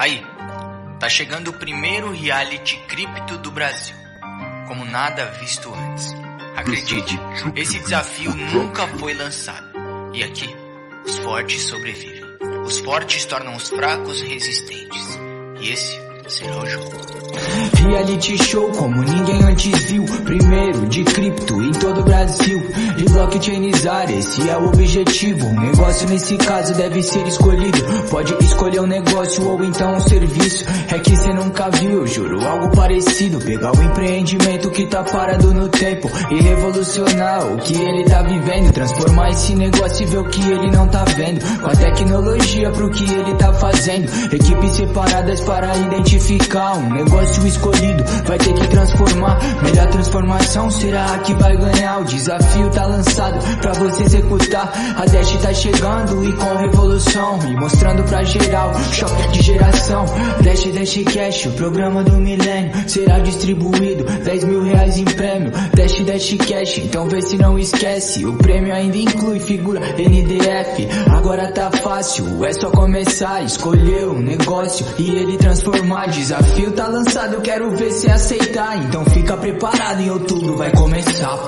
Aí, tá chegando o primeiro reality cripto do Brasil, como nada visto antes. Acredite, esse desafio nunca foi lançado. E aqui, os fortes sobrevivem. Os fortes tornam os fracos resistentes. E esse Reality show como ninguém antes viu. Primeiro de cripto em todo o Brasil. E blockchainizar, esse é o objetivo. Um negócio nesse caso deve ser escolhido. Pode escolher um negócio ou então um serviço. É que cê nunca viu, juro, algo parecido. Pegar o empreendimento que tá parado no tempo E revolucionar o que ele tá vivendo. Transformar esse negócio e ver o que ele não tá vendo. Com a tecnologia pro que ele tá fazendo. Equipes separadas para identificar um negócio escolhido vai ter que transformar. Melhor transformação será a que vai ganhar. O desafio tá lançado pra você executar. A Dash tá chegando e com revolução. E mostrando pra geral, choque de geração. Dash Dash Cash, o programa do milênio. Será distribuído 10 mil reais em prêmio. Dash Dash Cash, então vê se não esquece. O prêmio ainda inclui figura NDF. Agora tá fácil, é só começar. Escolher um negócio e ele transformar. Desafio tá lançado, eu quero ver se aceitar. Então fica preparado, em outubro vai começar.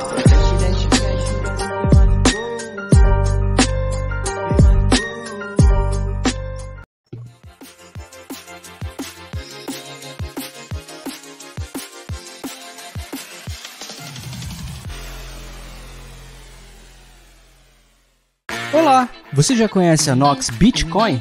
Olá, você já conhece a Nox Bitcoin?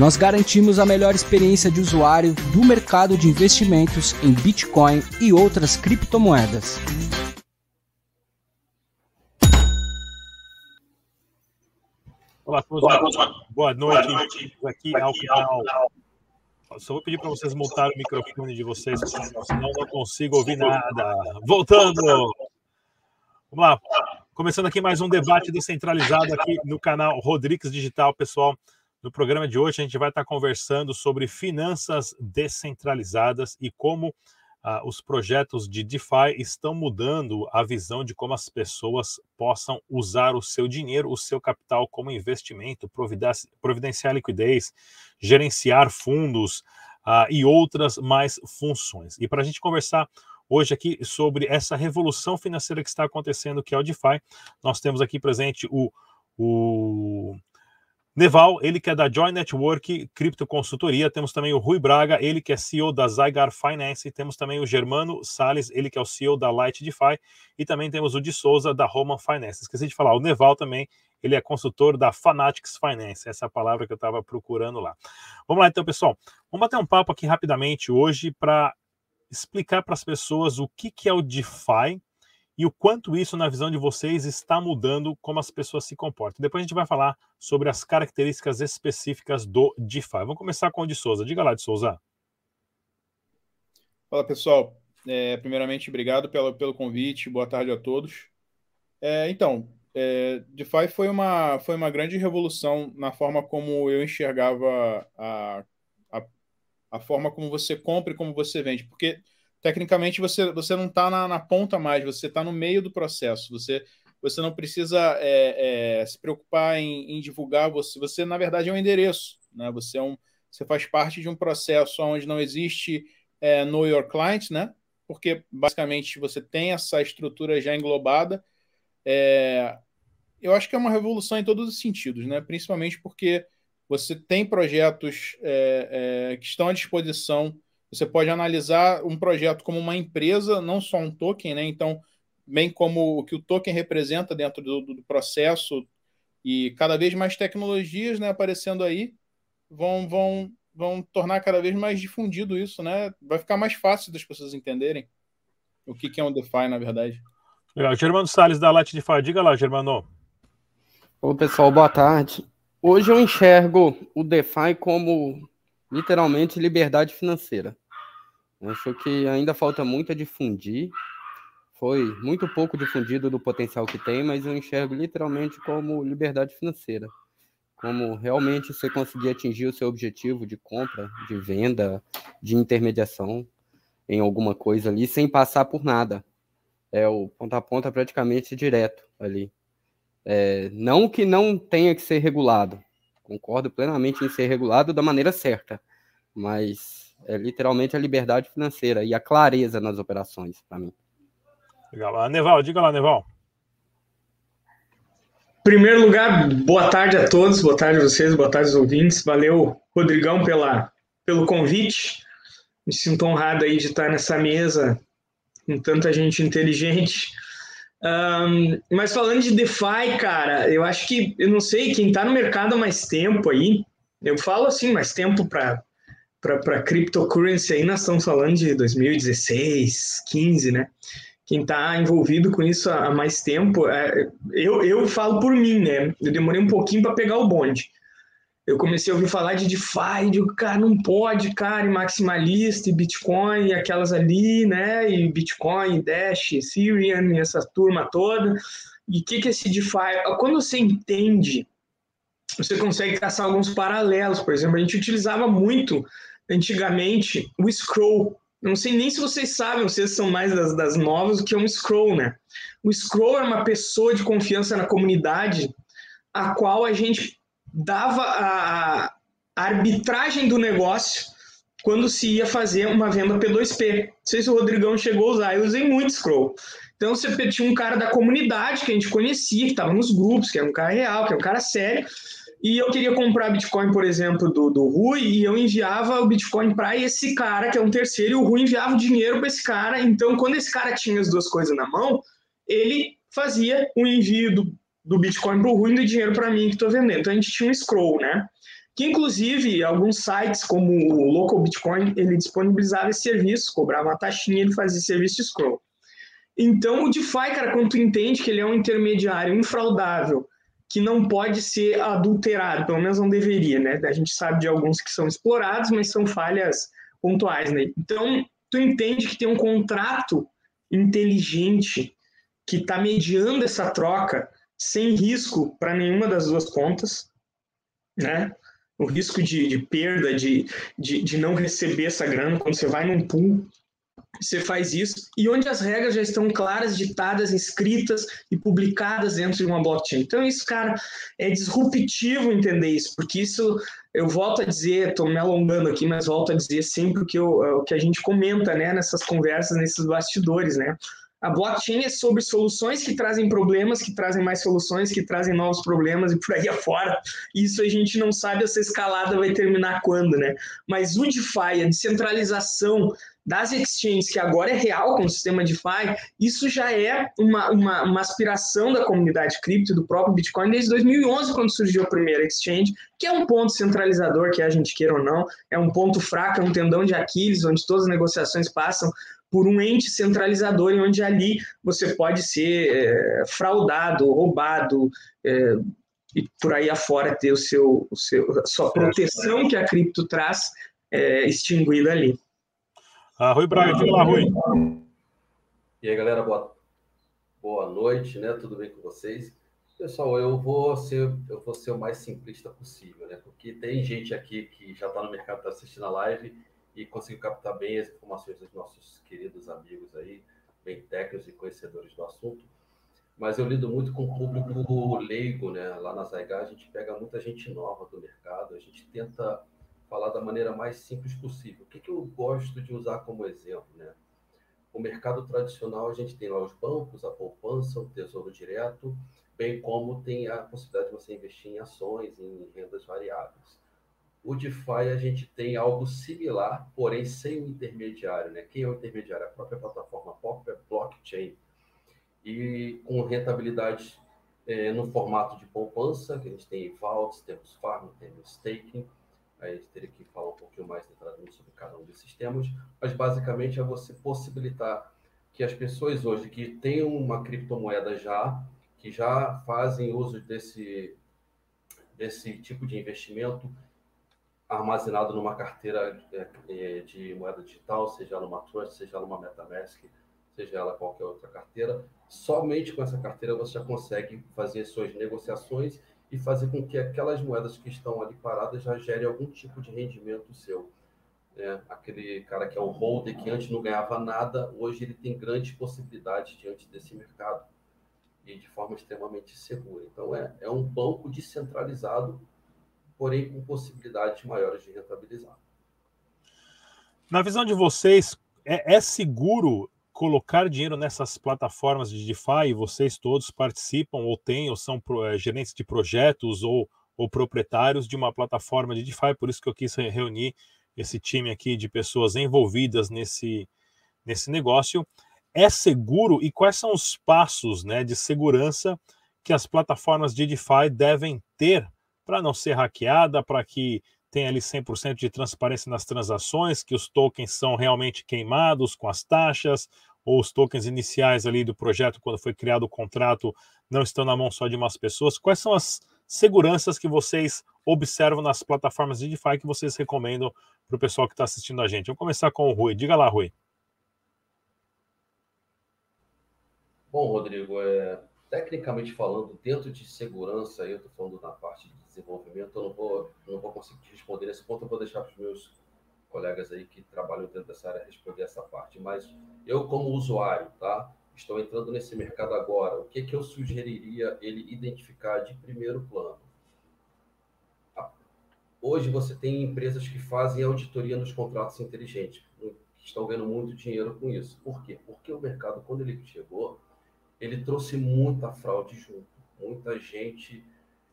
Nós garantimos a melhor experiência de usuário do mercado de investimentos em Bitcoin e outras criptomoedas. Olá, todos. Boa noite. Aqui ao final. Só vou pedir para vocês montarem o microfone de vocês, senão não consigo ouvir nada. Voltando. Vamos lá. Começando aqui mais um debate descentralizado aqui no canal Rodrigues Digital, pessoal. No programa de hoje, a gente vai estar conversando sobre finanças descentralizadas e como ah, os projetos de DeFi estão mudando a visão de como as pessoas possam usar o seu dinheiro, o seu capital como investimento, providenciar liquidez, gerenciar fundos ah, e outras mais funções. E para a gente conversar hoje aqui sobre essa revolução financeira que está acontecendo, que é o DeFi, nós temos aqui presente o, o Neval, ele que é da Joy Network Cripto Consultoria. Temos também o Rui Braga, ele que é CEO da Zygar Finance. Temos também o Germano Sales, ele que é o CEO da Light DeFi. E também temos o de Souza, da Roman Finance. Esqueci de falar, o Neval também, ele é consultor da Fanatics Finance. Essa é a palavra que eu estava procurando lá. Vamos lá então, pessoal. Vamos bater um papo aqui rapidamente hoje para explicar para as pessoas o que, que é o DeFi, e o quanto isso, na visão de vocês, está mudando como as pessoas se comportam. Depois a gente vai falar sobre as características específicas do DeFi. Vamos começar com o de Souza. Diga lá, de Souza. Fala, pessoal. É, primeiramente, obrigado pelo, pelo convite. Boa tarde a todos. É, então, é, DeFi foi uma, foi uma grande revolução na forma como eu enxergava a, a, a forma como você compra e como você vende. Porque tecnicamente você, você não está na, na, ponta mais, você está no meio do processo. Você, você não precisa é, é, se preocupar em, em, divulgar. Você, você, na verdade, é um endereço. Né? Você, é um, você faz parte de um processo onde não existe é, Know Your Client, né? porque basicamente você tem essa estrutura já englobada. É, eu acho que é uma revolução em todos os sentidos, né? principalmente porque você tem projetos é, é, que estão à disposição você pode analisar um projeto como uma empresa, não só um token, né? Então, bem como o que o token representa dentro do, do processo e cada vez mais tecnologias né, aparecendo aí vão, vão, vão tornar cada vez mais difundido isso, né? Vai ficar mais fácil das pessoas entenderem o que, que é um DeFi, na verdade. Legal. Germano Salles, da Light DeFi. Diga lá, Germano. Ô, pessoal, boa tarde. Hoje eu enxergo o DeFi como literalmente liberdade financeira. Acho que ainda falta muito a difundir, foi muito pouco difundido do potencial que tem, mas eu enxergo literalmente como liberdade financeira. Como realmente você conseguir atingir o seu objetivo de compra, de venda, de intermediação em alguma coisa ali, sem passar por nada. É o ponta a ponta praticamente direto ali. É, não que não tenha que ser regulado, concordo plenamente em ser regulado da maneira certa, mas é literalmente a liberdade financeira e a clareza nas operações, para mim. Legal. Ah, Neval, diga lá, Neval. Em primeiro lugar, boa tarde a todos, boa tarde a vocês, boa tarde aos ouvintes. Valeu, Rodrigão, pela, pelo convite. Me sinto honrado aí de estar nessa mesa com tanta gente inteligente. Um, mas falando de DeFi, cara, eu acho que, eu não sei, quem está no mercado há mais tempo aí, eu falo assim, mais tempo para para cryptocurrency aí, nós estamos falando de 2016, 15, né? quem está envolvido com isso há mais tempo, é, eu, eu falo por mim, né? Eu demorei um pouquinho para pegar o bonde. Eu comecei a ouvir falar de DeFi, de cara, não pode, cara, e maximalista, e Bitcoin, e aquelas ali, né? E Bitcoin, Dash, Ethereum, e essa turma toda. E o que, que é esse DeFi? Quando você entende, você consegue traçar alguns paralelos. Por exemplo, a gente utilizava muito antigamente o Scroll, não sei nem se vocês sabem, vocês são mais das, das novas, o que é um scroll, né? O scroll é uma pessoa de confiança na comunidade a qual a gente dava a, a arbitragem do negócio quando se ia fazer uma venda P2P. Não sei se o Rodrigão chegou a usar, eu usei muito scroll. Então você tinha um cara da comunidade que a gente conhecia, que estava nos grupos, que era um cara real, que era um cara sério, e eu queria comprar Bitcoin, por exemplo, do, do Rui, e eu enviava o Bitcoin para esse cara, que é um terceiro, e o Rui enviava o dinheiro para esse cara. Então, quando esse cara tinha as duas coisas na mão, ele fazia o envio do, do Bitcoin para o Rui e do dinheiro para mim que estou vendendo. Então, a gente tinha um scroll, né? Que, inclusive, alguns sites, como o Local Bitcoin, ele disponibilizava esse serviço, cobrava uma taxinha, ele fazia serviço de scroll. Então, o DeFi, cara, quando tu entende que ele é um intermediário infraudável, que não pode ser adulterado, pelo menos não deveria, né? A gente sabe de alguns que são explorados, mas são falhas pontuais, né? Então, tu entende que tem um contrato inteligente que está mediando essa troca sem risco para nenhuma das duas pontas, né? O risco de, de perda, de, de, de, não receber essa grana quando você vai num pool você faz isso, e onde as regras já estão claras, ditadas, escritas e publicadas dentro de uma blockchain. Então, isso, cara, é disruptivo entender isso, porque isso, eu volto a dizer, estou me alongando aqui, mas volto a dizer sempre o que, eu, o que a gente comenta né, nessas conversas, nesses bastidores, né? A blockchain é sobre soluções que trazem problemas, que trazem mais soluções, que trazem novos problemas e por aí afora. Isso a gente não sabe essa escalada vai terminar quando, né? Mas o DeFi, a descentralização das exchanges, que agora é real com o sistema DeFi, isso já é uma, uma, uma aspiração da comunidade cripto, do próprio Bitcoin, desde 2011, quando surgiu a primeira exchange, que é um ponto centralizador, que a gente queira ou não, é um ponto fraco, é um tendão de Aquiles, onde todas as negociações passam por um ente centralizador, em onde ali você pode ser é, fraudado, roubado, é, e por aí afora ter o seu, o seu, a sua proteção que a cripto traz é, extinguida ali. Ah, Rui Braga, diga lá, Rui. E aí, galera, boa, boa noite, né? Tudo bem com vocês? Pessoal, eu vou ser, eu vou ser o mais simplista possível, né? Porque tem gente aqui que já está no mercado, está assistindo a live e conseguiu captar bem as informações dos nossos queridos amigos aí, bem técnicos e conhecedores do assunto. Mas eu lido muito com o público leigo, né? Lá na Zaiga a gente pega muita gente nova do mercado, a gente tenta falar da maneira mais simples possível. O que, que eu gosto de usar como exemplo? Né? O mercado tradicional, a gente tem lá os bancos, a poupança, o tesouro direto, bem como tem a possibilidade de você investir em ações, em rendas variáveis. O DeFi, a gente tem algo similar, porém sem o intermediário. Né? Quem é o intermediário? A própria plataforma, a própria blockchain. E com rentabilidade é, no formato de poupança, que a gente tem vaults, temos farm, temos staking, Aí a gente teria que falar um pouquinho mais detalhadamente sobre cada um desses temas, mas basicamente é você possibilitar que as pessoas hoje que têm uma criptomoeda já, que já fazem uso desse, desse tipo de investimento armazenado numa carteira é, é, de moeda digital, seja numa Trust, seja numa MetaMask, seja ela qualquer outra carteira. Somente com essa carteira você já consegue fazer suas negociações e fazer com que aquelas moedas que estão ali paradas já gerem algum tipo de rendimento seu. É, aquele cara que é o holder, que antes não ganhava nada, hoje ele tem grandes possibilidades diante desse mercado e de forma extremamente segura. Então, é, é um banco descentralizado, porém com possibilidades maiores de rentabilizar. Na visão de vocês, é, é seguro colocar dinheiro nessas plataformas de DeFi? Vocês todos participam ou têm, ou são é, gerentes de projetos ou, ou proprietários de uma plataforma de DeFi, por isso que eu quis reunir esse time aqui de pessoas envolvidas nesse, nesse negócio. É seguro e quais são os passos né, de segurança que as plataformas de DeFi devem ter para não ser hackeada, para que tenha ali 100% de transparência nas transações, que os tokens são realmente queimados com as taxas, ou os tokens iniciais ali do projeto, quando foi criado o contrato, não estão na mão só de umas pessoas. Quais são as seguranças que vocês observam nas plataformas de DeFi que vocês recomendam para o pessoal que está assistindo a gente? Vamos começar com o Rui. Diga lá, Rui. Bom, Rodrigo, é, tecnicamente falando, dentro de segurança, eu estou falando na parte de desenvolvimento, eu não vou, não vou conseguir responder nesse ponto, eu vou deixar para os meus colegas aí que trabalham dentro dessa área responder essa parte. Mas eu, como usuário, tá? Estou entrando nesse mercado agora. O que, que eu sugeriria ele identificar de primeiro plano? Hoje você tem empresas que fazem auditoria nos contratos inteligentes, que estão ganhando muito dinheiro com isso. Por quê? Porque o mercado, quando ele chegou, ele trouxe muita fraude junto, muita gente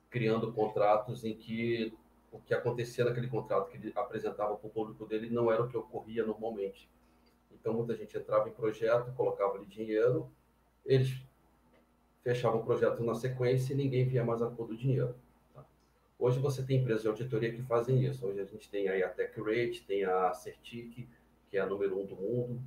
criando contratos em que o que acontecia naquele contrato que ele apresentava para o público dele não era o que ocorria normalmente. Então, muita gente entrava em projeto, colocava ali dinheiro, eles fechavam o projeto na sequência e ninguém via mais a cor do dinheiro. Tá? Hoje você tem empresas de auditoria que fazem isso. Hoje a gente tem aí a TechRate, tem a Certic, que é a número um do mundo.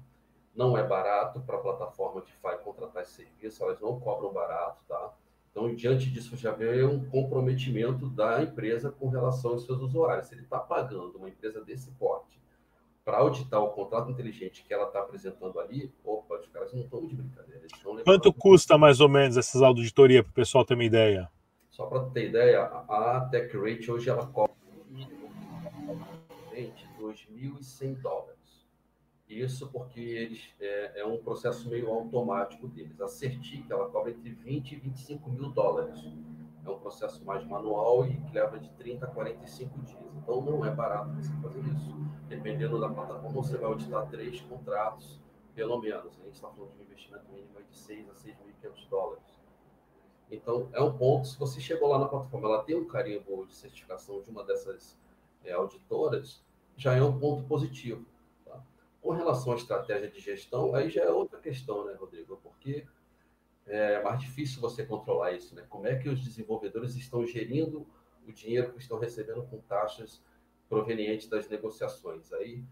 Não é barato para a plataforma de DeFi contratar esse serviço, elas não cobram barato, tá? Então, diante disso, já vê um comprometimento da empresa com relação aos seus usuários. Se ele está pagando uma empresa desse porte para auditar o contrato inteligente que ela está apresentando ali, opa, os caras não estão de brincadeira. Quanto custa mais ou menos essas auditorias para o pessoal ter uma ideia? Só para ter ideia, a TechRate hoje ela cobra mínimo de 2.100 dólares. Isso porque eles é, é, um processo meio automático deles. A Certic ela cobra entre 20 e 25 mil dólares. É um processo mais manual e que leva de 30 a 45 dias. Então não é barato você fazer isso. Dependendo da plataforma, você vai auditar três contratos, pelo menos. A gente está falando de um investimento mínimo de 6 a 6.500 dólares. Então é um ponto. Se você chegou lá na plataforma, ela tem um carimbo de certificação de uma dessas é, auditoras, já é um ponto positivo com relação à estratégia de gestão, aí já é outra questão, né, Rodrigo? Porque é mais difícil você controlar isso, né? Como é que os desenvolvedores estão gerindo o dinheiro que estão recebendo com taxas provenientes das negociações? Aí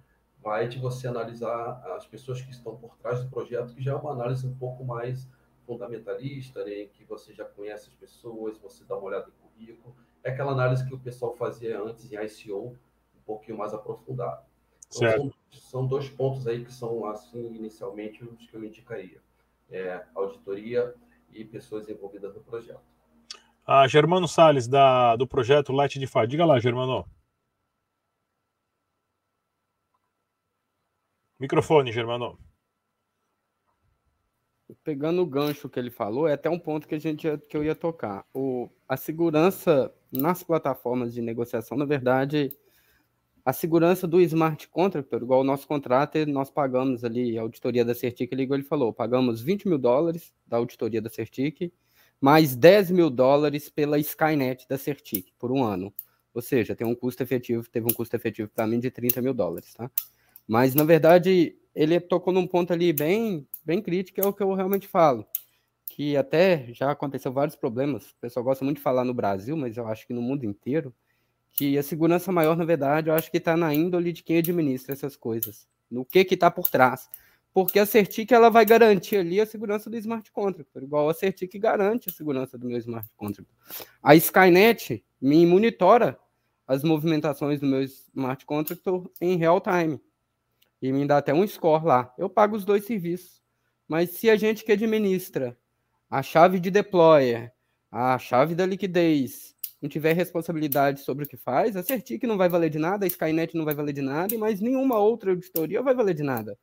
vai de você analisar as pessoas que estão por trás do projeto, que já é uma análise um pouco mais fundamentalista, né, em que você já conhece as pessoas, você dá uma olhada em currículo. É aquela análise que o pessoal fazia antes em ICO, um pouquinho mais aprofundado. Então, são, são, dois pontos aí que são, assim, inicialmente, os que eu indicaria. É, auditoria e pessoas envolvidas no projeto. Ah, Germano Salles, da, do projeto Light DeFi. Diga lá, Germano. Microfone, Germano. Pegando o gancho que ele falou, é até um ponto que, a gente, que eu ia tocar. O, a segurança nas plataformas de negociação, na verdade, a segurança do smart contract, igual o nosso contrato, nós pagamos ali, a auditoria da Certic ligou, ele falou, pagamos 20 mil dólares da auditoria da Certic, mais 10 mil dólares pela Skynet da Certic, por um ano. Ou seja, tem um custo efetivo, teve um custo efetivo para mim de 30 mil dólares, tá? Mas, na verdade, ele tocou num ponto ali bem, bem crítico, é o que eu realmente falo. Que até já aconteceu vários problemas. O pessoal gosta muito de falar no Brasil, mas eu acho que no mundo inteiro que a segurança maior, na verdade, eu acho que está na índole de quem administra essas coisas, no que que está por trás. Porque a Certic ela vai garantir ali a segurança do smart contract, igual a Certic garante a segurança do meu smart contract. A Skynet me monitora as movimentações do meu smart contract em real time e me dá até um score lá. Eu pago os dois serviços. Mas se a gente que administra a chave de deployer, a chave da liquidez, não tiver responsabilidade sobre o que faz, a Certic não vai valer de nada, a Skynet não vai valer de nada, mas nenhuma outra auditoria vai valer de nada.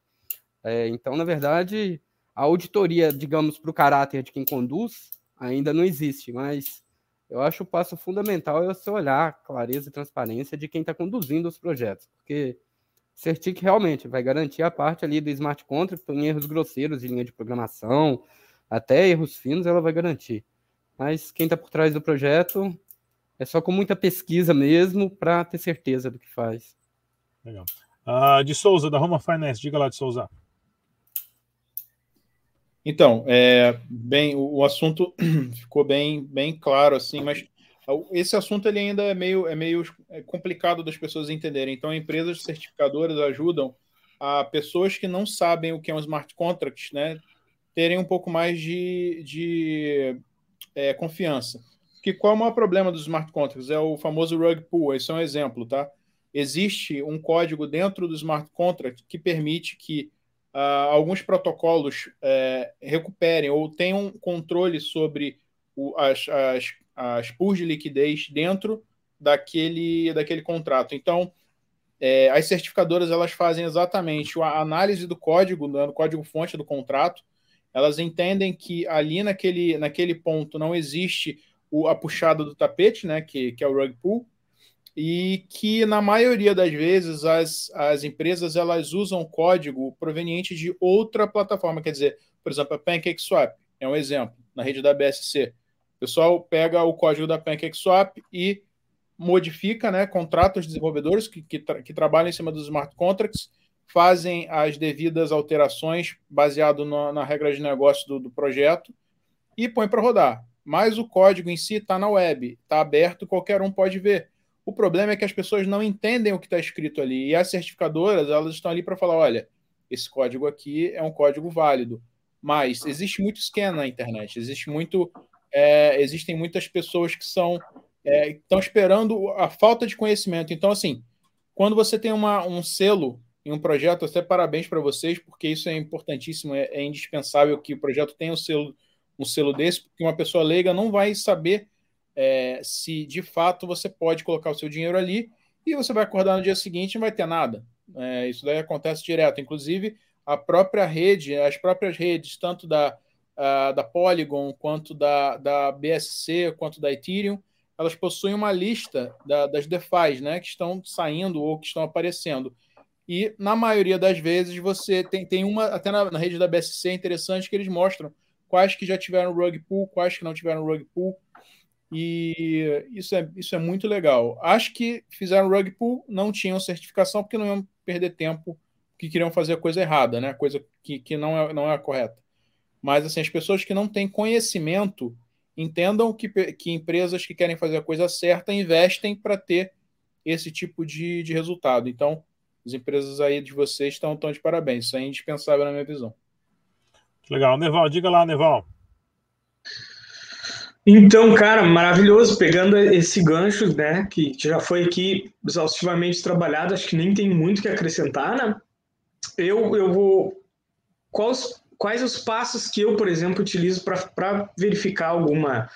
É, então, na verdade, a auditoria, digamos, para o caráter de quem conduz, ainda não existe, mas eu acho o passo fundamental é você olhar clareza e transparência de quem está conduzindo os projetos, porque Certic realmente vai garantir a parte ali do smart contract em erros grosseiros de linha de programação, até erros finos ela vai garantir. Mas quem está por trás do projeto é só com muita pesquisa mesmo para ter certeza do que faz. Legal. Uh, de Souza, da Roma Finance, diga lá de Souza. Então, é, bem, o, o, assunto ficou bem, bem claro, assim, mas esse assunto ele ainda é meio, é meio é complicado das pessoas entenderem. Então, empresas certificadoras ajudam a pessoas que não sabem o que é um smart contract, né, terem um pouco mais de, de é, confiança. Que qual é o maior problema dos smart contracts? É o famoso rug pull. Esse é um exemplo, tá? Existe um código dentro do smart contract que permite que uh, alguns protocolos uh, recuperem ou tenham controle sobre o, as, as, as pools de liquidez dentro daquele, daquele contrato. Então, é, as certificadoras elas fazem exatamente a análise do código, do código-fonte do contrato. Elas entendem que ali naquele, naquele ponto não existe o, a puxada do tapete, né, que, que é o rug pull, e que na maioria das vezes as, as empresas elas usam código proveniente de outra plataforma, quer dizer, por exemplo, a PancakeSwap é um exemplo na rede da BSC. O pessoal pega o código da PancakeSwap e modifica, né, contrata os desenvolvedores que, que, tra que trabalham em cima dos smart contracts, fazem as devidas alterações baseado na, na regra de negócio do, do projeto e põe para rodar mas o código em si está na web, está aberto, qualquer um pode ver. O problema é que as pessoas não entendem o que está escrito ali. E as certificadoras, elas estão ali para falar: olha, esse código aqui é um código válido. Mas existe muito scan na internet, existe muito, é, existem muitas pessoas que são é, estão esperando a falta de conhecimento. Então, assim, quando você tem uma, um selo em um projeto, até parabéns para vocês, porque isso é importantíssimo, é, é indispensável que o projeto tenha o selo um selo desse, porque uma pessoa leiga não vai saber é, se de fato você pode colocar o seu dinheiro ali e você vai acordar no dia seguinte e não vai ter nada. É, isso daí acontece direto. Inclusive, a própria rede, as próprias redes, tanto da, da Polygon, quanto da, da BSC, quanto da Ethereum, elas possuem uma lista da, das DeFi né, que estão saindo ou que estão aparecendo. E, na maioria das vezes, você tem, tem uma, até na, na rede da BSC, é interessante que eles mostram quais que já tiveram rug pull, quais que não tiveram rug pull. E isso é, isso é muito legal. Acho que fizeram rug pull, não tinham certificação porque não iam perder tempo, que queriam fazer a coisa errada, né? Coisa que, que não, é, não é a correta. Mas assim, as pessoas que não têm conhecimento entendam que, que empresas que querem fazer a coisa certa investem para ter esse tipo de, de resultado. Então, as empresas aí de vocês estão, estão de parabéns. Isso é indispensável na minha visão. Legal. Neval, diga lá, Neval. Então, cara, maravilhoso, pegando esse gancho, né, que já foi aqui exaustivamente trabalhado, acho que nem tem muito que acrescentar, né? Eu, eu vou. Quais, quais os passos que eu, por exemplo, utilizo para verificar alguma,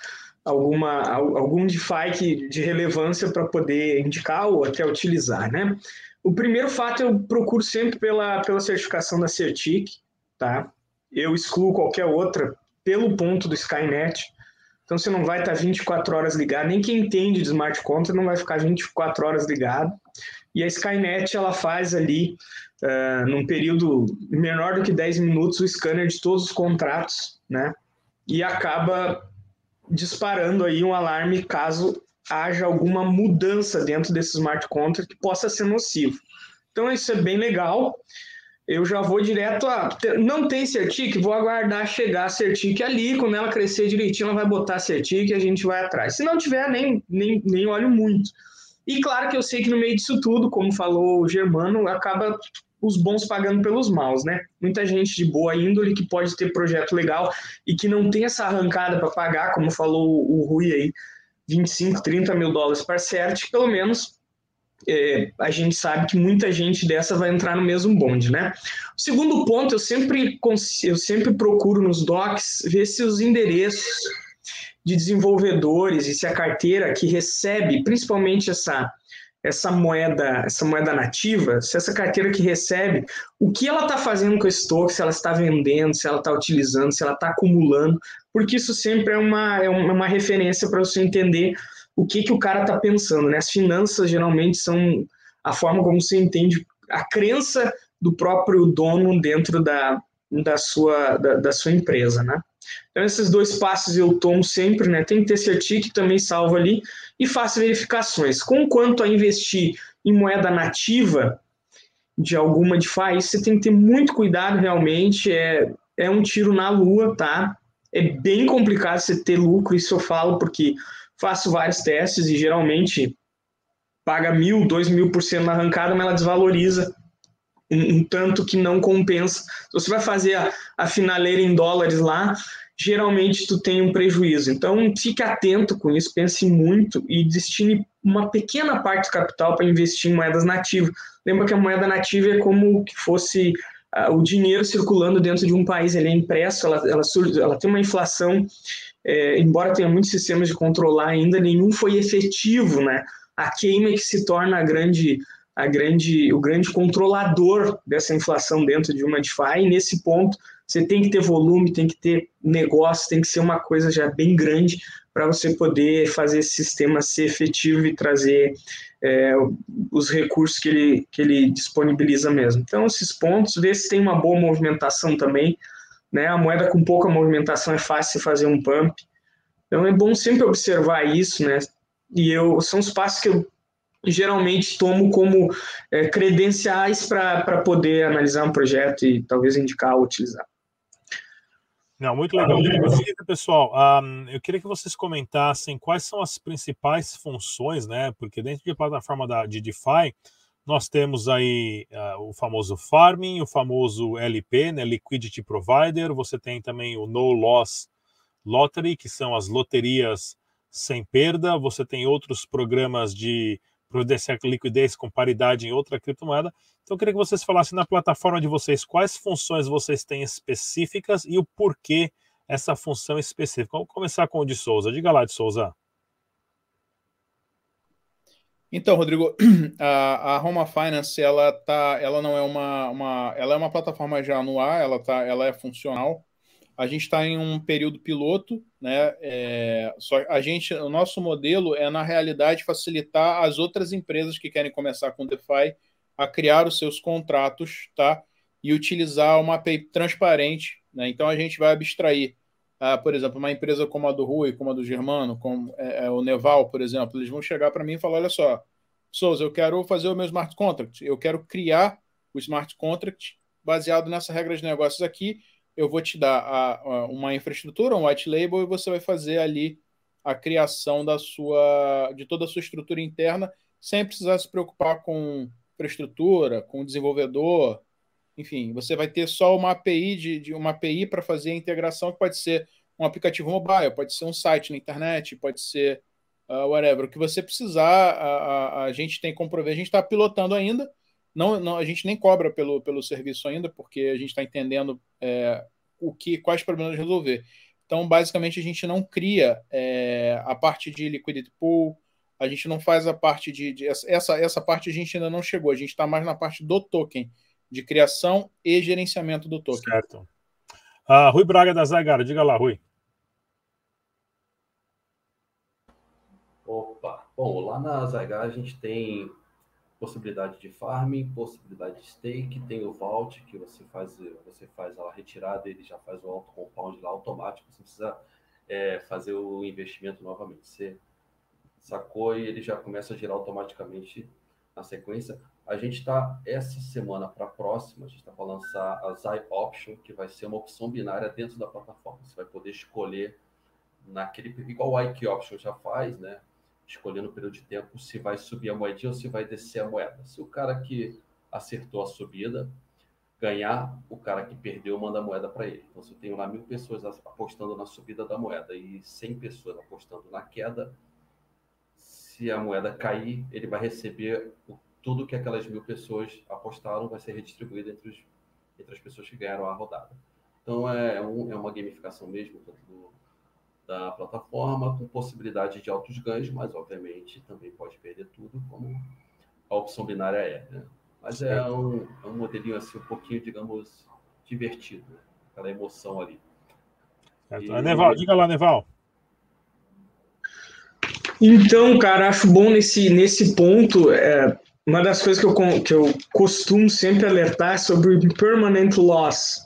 alguma, algum DeFi de relevância para poder indicar ou até utilizar, né? O primeiro fato eu procuro sempre pela, pela certificação da Certic, tá? Eu excluo qualquer outra pelo ponto do Skynet. Então você não vai estar 24 horas ligado, nem quem entende de smart contract não vai ficar 24 horas ligado. E a Skynet ela faz ali, uh, num período menor do que 10 minutos, o scanner de todos os contratos, né? E acaba disparando aí um alarme caso haja alguma mudança dentro desse smart contract que possa ser nocivo. Então isso é bem legal eu já vou direto a. Não tem Certic? Vou aguardar chegar a Certic ali. Quando ela crescer direitinho, ela vai botar Certic e a gente vai atrás. Se não tiver, nem, nem, nem olho muito. E claro que eu sei que no meio disso tudo, como falou o Germano, acaba os bons pagando pelos maus, né? Muita gente de boa índole que pode ter projeto legal e que não tem essa arrancada para pagar, como falou o Rui aí, 25, 30 mil dólares para CERT, pelo menos é, a gente sabe que muita gente dessa vai entrar no mesmo bonde, né? O segundo ponto, eu sempre, eu sempre procuro nos docs ver se os endereços de desenvolvedores e se a carteira que recebe, principalmente essa essa moeda, essa moeda nativa, se essa carteira que recebe, o que ela está fazendo com esse token, se ela está vendendo, se ela está utilizando, se ela está acumulando, porque isso sempre é uma, é uma referência para você entender o que, que o cara está pensando. Né? As finanças geralmente são a forma como você entende a crença do próprio dono dentro da, da, sua, da, da sua empresa. Né? Então, esses dois passos eu tomo sempre, né? Tem que ter certificado também salvo ali e faço verificações. Com quanto a investir em moeda nativa de alguma DeFi, você tem que ter muito cuidado realmente. É, é um tiro na lua, tá? É bem complicado você ter lucro, isso eu falo porque faço vários testes e geralmente paga mil, dois mil por cento na arrancada, mas ela desvaloriza um, um, tanto que não compensa. Se você vai fazer a, a finaleira em dólares lá, geralmente tu tem um prejuízo. Então, fique atento com isso, pense muito e destine uma pequena parte do capital para investir em moedas nativas. Lembra que a moeda nativa é como que fosse uh, o dinheiro circulando dentro de um país, ele é impresso, ela, ela, ela tem uma inflação, é, embora tenha muitos sistemas de controlar ainda, nenhum foi efetivo, né? A queima é que se torna a grande a grande, o grande controlador dessa inflação dentro de uma DeFi. E nesse ponto, você tem que ter volume, tem que ter negócio, tem que ser uma coisa já bem grande para você poder fazer esse sistema ser efetivo e trazer é, os recursos que ele, que ele disponibiliza mesmo. Então, esses pontos, ver se tem uma boa movimentação também. Né? A moeda com pouca movimentação é fácil fazer um pump. Então, é bom sempre observar isso, né? E eu, são os passos que eu geralmente tomo como é, credenciais para poder analisar um projeto e talvez indicar ou utilizar. Não, muito legal. Inclusive, pessoal, um, eu queria que vocês comentassem quais são as principais funções, né? Porque dentro de plataforma da, de DeFi, nós temos aí uh, o famoso farming, o famoso LP, né? Liquidity Provider, você tem também o No Loss Lottery, que são as loterias sem perda, você tem outros programas de providenciar liquidez com paridade em outra criptomoeda. Então, eu queria que vocês falassem na plataforma de vocês quais funções vocês têm específicas e o porquê essa função específica. Vamos começar com o de Souza. Diga lá, de Souza. Então, Rodrigo, a, Roma Finance ela tá, ela não é uma, uma, ela é uma plataforma já no ar, ela tá, ela é funcional. A gente está em um período piloto, né? É, só a gente, o nosso modelo é na realidade facilitar as outras empresas que querem começar com DeFi a criar os seus contratos, tá? E utilizar uma API transparente, né? Então a gente vai abstrair, uh, por exemplo, uma empresa como a do Rui, como a do Germano, como é, é, o Neval, por exemplo, eles vão chegar para mim e falar, olha só, Souza, eu quero fazer o meu smart contract, eu quero criar o smart contract baseado nessa regra de negócios aqui. Eu vou te dar a, a, uma infraestrutura, um white label, e você vai fazer ali a criação da sua, de toda a sua estrutura interna, sem precisar se preocupar com infraestrutura, com desenvolvedor, enfim, você vai ter só uma API de, de uma API para fazer a integração que pode ser um aplicativo mobile, pode ser um site na internet, pode ser uh, whatever. O que você precisar, a, a, a gente tem como prover. A gente está pilotando ainda, não, não, a gente nem cobra pelo, pelo serviço ainda, porque a gente está entendendo é, o que, quais problemas resolver. Então, basicamente, a gente não cria é, a parte de liquidity pool, a gente não faz a parte de, de. essa, essa parte a gente ainda não chegou, a gente está mais na parte do token, de criação e gerenciamento do token. Certo. Uh, Rui Braga da Zagara, diga lá, Rui. Opa, bom, lá na Zagara a gente tem possibilidade de farming, possibilidade de stake, tem o vault que você faz, você faz a retirada, ele já faz o auto compound lá automático, você precisa é, fazer o investimento novamente. Você sacou e ele já começa a girar automaticamente na sequência. A gente está essa semana para a próxima, a gente está para lançar a Zai Option, que vai ser uma opção binária dentro da plataforma. Você vai poder escolher naquele igual o IQ Option já faz, né? escolhendo o período de tempo se vai subir a moedinha ou se vai descer a moeda. Se o cara que acertou a subida ganhar, o cara que perdeu manda a moeda para ele. Então, se eu tenho lá mil pessoas apostando na subida da moeda e 100 pessoas apostando na queda, se a moeda cair, ele vai receber o, tudo que aquelas mil pessoas apostaram, vai ser redistribuído entre, os, entre as pessoas que ganharam a rodada. Então é, é um, é uma gamificação mesmo do, da plataforma, com possibilidade de altos ganhos, mas obviamente também pode perder tudo, como a opção binária é. Né? Mas é um, é um modelinho assim um pouquinho, digamos, divertido, né? aquela emoção ali. E... Neval, diga lá, Neval. Então, cara, acho bom nesse, nesse ponto. É, uma das coisas que eu, que eu costumo sempre alertar é sobre o permanent loss,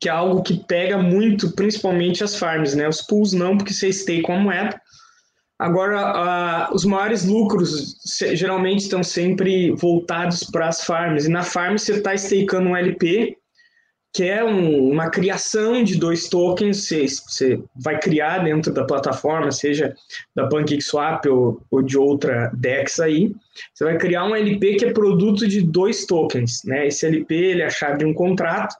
que é algo que pega muito, principalmente as farms, né? Os pools não, porque você stake com a moeda. Agora, os maiores lucros geralmente estão sempre voltados para as farms. E na farm você está stakeando um LP, que é um, uma criação de dois tokens, você, você, vai criar dentro da plataforma, seja da PancakeSwap ou, ou de outra DEX aí, você vai criar um LP que é produto de dois tokens, né? Esse LP ele é a chave de um contrato,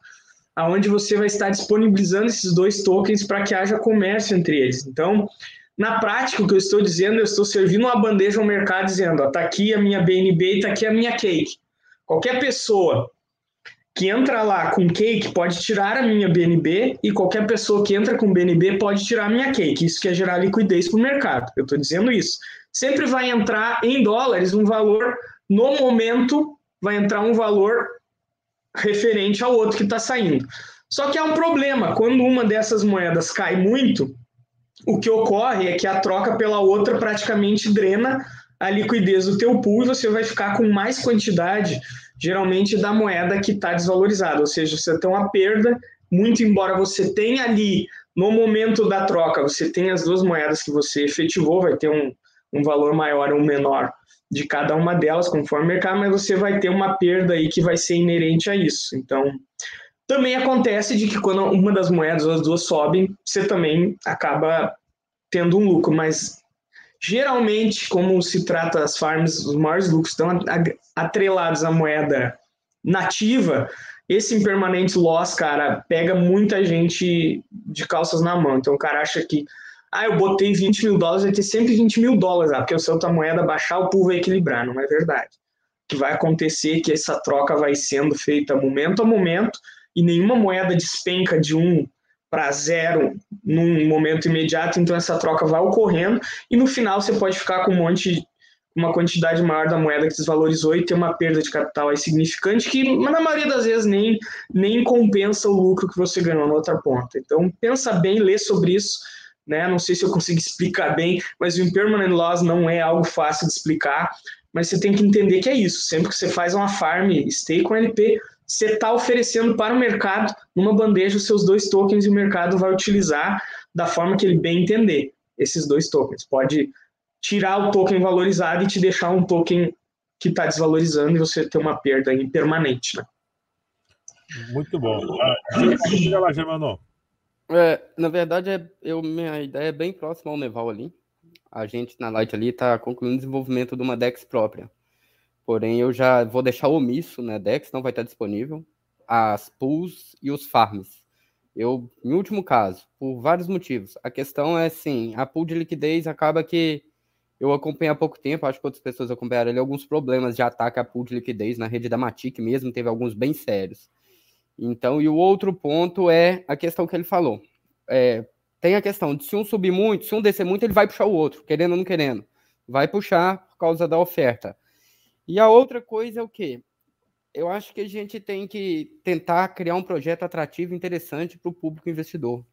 aonde você vai estar disponibilizando esses dois tokens para que haja comércio entre eles. Então, na prática, o que eu estou dizendo, eu estou servindo uma bandeja ao mercado dizendo, tá aqui a minha BNB e tá aqui a minha cake. Qualquer pessoa que entra lá com cake pode tirar a minha BNB e qualquer pessoa que entra com BNB pode tirar a minha cake. Isso quer gerar liquidez para o mercado. Eu estou dizendo isso. Sempre vai entrar em dólares um valor, no momento, vai entrar um valor referente ao outro que está saindo. Só que há um problema. Quando uma dessas moedas cai muito, o que ocorre é que a troca pela outra praticamente drena a liquidez do teu pool e você vai ficar com mais quantidade geralmente da moeda que está desvalorizada, ou seja, você tem uma perda, muito embora você tenha ali, no momento da troca, você tenha as duas moedas que você efetivou, vai ter um, um valor maior ou menor de cada uma delas, conforme o mercado, mas você vai ter uma perda aí que vai ser inerente a isso. Então, também acontece de que quando uma das moedas ou as duas sobem, você também acaba tendo um lucro, mas Geralmente, como se trata as farms, os maiores lucros estão atrelados à moeda nativa, esse impermanente loss, cara, pega muita gente de calças na mão. Então o cara acha que, ah, eu botei 20 mil dólares, vai ter sempre 20 mil dólares, ah, porque o seu moeda baixar, o pool vai equilibrar. Não é verdade. O que vai acontecer é que essa troca vai sendo feita momento a momento e nenhuma moeda despenca de um para zero num momento imediato, então essa troca vai ocorrendo e no final você pode ficar com um monte uma quantidade maior da moeda que desvalorizou e ter uma perda de capital aí significante que na maioria das vezes nem, nem compensa o lucro que você ganhou na outra ponta. Então pensa bem, lê sobre isso, né? Não sei se eu consigo explicar bem, mas o impermanent loss não é algo fácil de explicar, mas você tem que entender que é isso. Sempre que você faz uma farm stake com LP, você está oferecendo para o mercado numa bandeja os seus dois tokens e o mercado vai utilizar da forma que ele bem entender esses dois tokens. Pode tirar o token valorizado e te deixar um token que está desvalorizando e você ter uma perda impermanente. Né? Muito bom. Ah, lá, Germano. É, na verdade, é, eu, minha ideia é bem próxima ao Neval ali. A gente na Light ali está concluindo o desenvolvimento de uma DEX própria. Porém, eu já vou deixar omisso, né? Dex não vai estar disponível. As pools e os farms. Eu, em último caso, por vários motivos. A questão é assim, a pool de liquidez acaba que eu acompanhei há pouco tempo, acho que outras pessoas acompanharam ali alguns problemas de ataque à pool de liquidez na rede da Matic mesmo, teve alguns bem sérios. Então, e o outro ponto é a questão que ele falou. É, tem a questão de se um subir muito, se um descer muito, ele vai puxar o outro, querendo ou não querendo. Vai puxar por causa da oferta. E a outra coisa é o quê? Eu acho que a gente tem que tentar criar um projeto atrativo e interessante para o público investidor.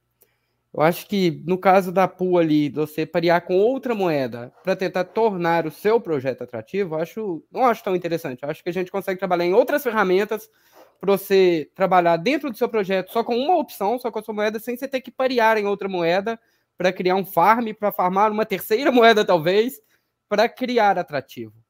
Eu acho que no caso da pool ali, você parear com outra moeda para tentar tornar o seu projeto atrativo, eu acho, não acho tão interessante. Eu acho que a gente consegue trabalhar em outras ferramentas para você trabalhar dentro do seu projeto só com uma opção, só com a sua moeda, sem você ter que parear em outra moeda para criar um farm, para farmar uma terceira moeda, talvez, para criar atrativo.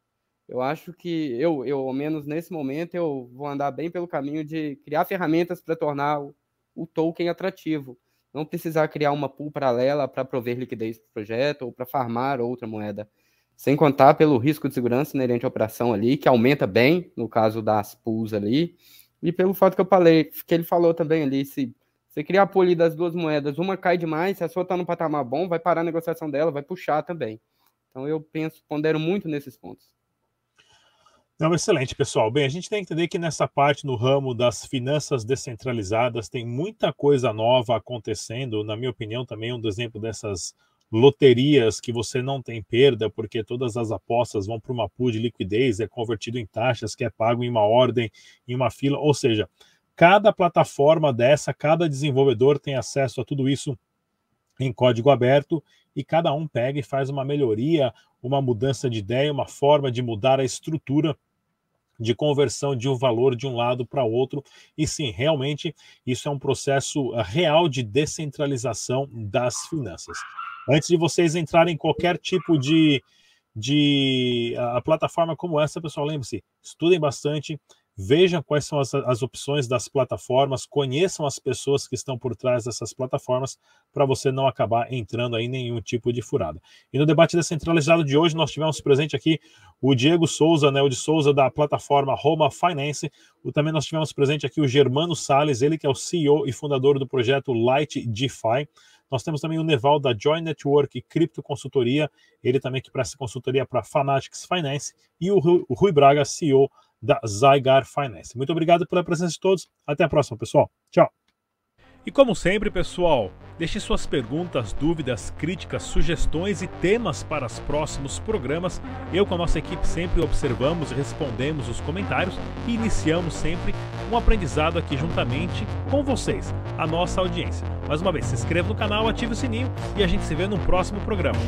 Eu acho que eu, eu, ao menos nesse momento, eu vou andar bem pelo caminho de criar ferramentas para tornar o, o, token atrativo. Não precisar criar uma pool paralela para prover liquidez para o projeto ou para farmar outra moeda. Sem contar pelo risco de segurança inerente à operação ali, que aumenta bem no caso das pools ali, e pelo fato que eu falei, que ele falou também ali, se você criar a pool ali das duduas moedas, uma cai demais, se a sua está no patamar bom, vai parar a negociação dela, vai puxar também. Então eu penso, pondero muito nesses pontos. Não, excelente, pessoal. Bem, a gente tem que entender que nessa parte, no ramo das finanças descentralizadas, tem muita coisa nova acontecendo. Na minha opinião, também um exemplo dessas loterias que você não tem perda, porque todas as apostas vão para uma pool de liquidez, é convertido em taxas, que é pago em uma ordem, em uma fila. Ou seja, cada plataforma dessa, cada desenvolvedor tem acesso a tudo isso em código aberto e cada um pega e faz uma melhoria, uma mudança de ideia, uma forma de mudar a estrutura de conversão de um valor de um lado para outro. E sim, realmente isso é um processo eh, real de descentralização das finanças. Antes de vocês entrarem em qualquer tipo de, de a plataforma como essa, pessoal, lembre-se, estudem bastante, Vejam quais são as, as opções das plataformas, conheçam as pessoas que estão por trás dessas plataformas para você não acabar entrando aí em nenhum tipo de furada. E no debate descentralizado de hoje, nós tivemos presente aqui o Diego Souza, né, o de Souza da plataforma Roma Finance. O, também nós tivemos presente aqui o Germano Sales, ele que é o CEO e fundador do projeto Light DeFi. Nós temos também o Neval da Join Network Cripto Consultoria, ele também que presta consultoria para Fanatics Finance, e o Rui Braga, CEO da Zygar Finance. Muito obrigado pela presença de todos. Até a próxima, pessoal. Tchau. E como sempre, pessoal, deixe suas perguntas, dúvidas, críticas, sugestões e temas para os próximos programas. Eu com a nossa equipe sempre observamos e respondemos os comentários e iniciamos sempre um aprendizado aqui juntamente com vocês, a nossa audiência. Mais uma vez, se inscreva no canal, ative o sininho e a gente se vê no próximo programa.